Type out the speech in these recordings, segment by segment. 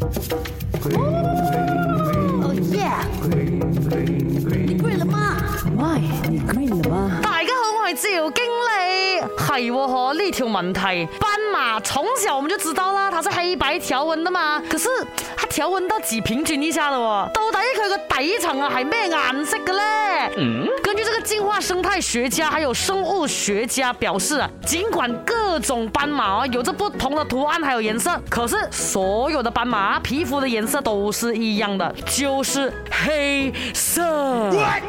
哦耶！你了吗你了吗？大家好，我是赵经理。系喎呢条问题，斑马从小我们就知道啦，它是黑白条纹的嘛。可是它条纹到几平均呢下嘞？到底佢个底层啊系咩颜色嘅咧？进化生态学家还有生物学家表示啊，尽管各种斑马啊有着不同的图案还有颜色，可是所有的斑马皮肤的颜色都是一样的，就是黑色。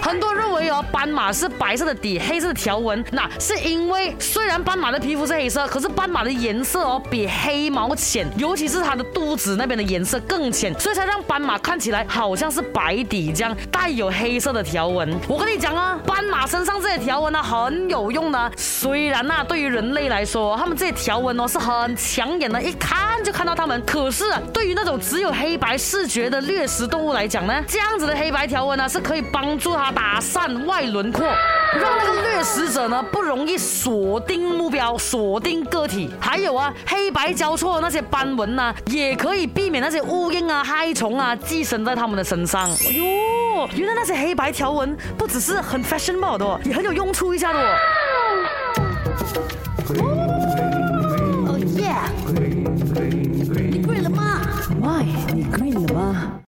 很多人认为哦，斑马是白色的底，黑色的条纹。那是因为虽然斑马的皮肤是黑色，可是斑马的颜色哦比黑毛浅，尤其是它的肚子那边的颜色更浅，所以才让斑马看起来好像是白底这样带有黑色的条纹。我跟你讲啊，斑马身上。条纹呢很有用呢，虽然呢对于人类来说，他们这些条纹哦是很抢眼的，一看就看到他们，可是对于那种只有黑白视觉的掠食动物来讲呢，这样子的黑白条纹呢是可以帮助它打散外轮廓。让那个掠食者呢不容易锁定目标、锁定个体，还有啊，黑白交错那些斑纹呢，也可以避免那些乌蝇啊、害虫啊寄生在它们的身上。哟，原来那些黑白条纹不只是很 fashion a b l e 的，也很有用处一下的。哦。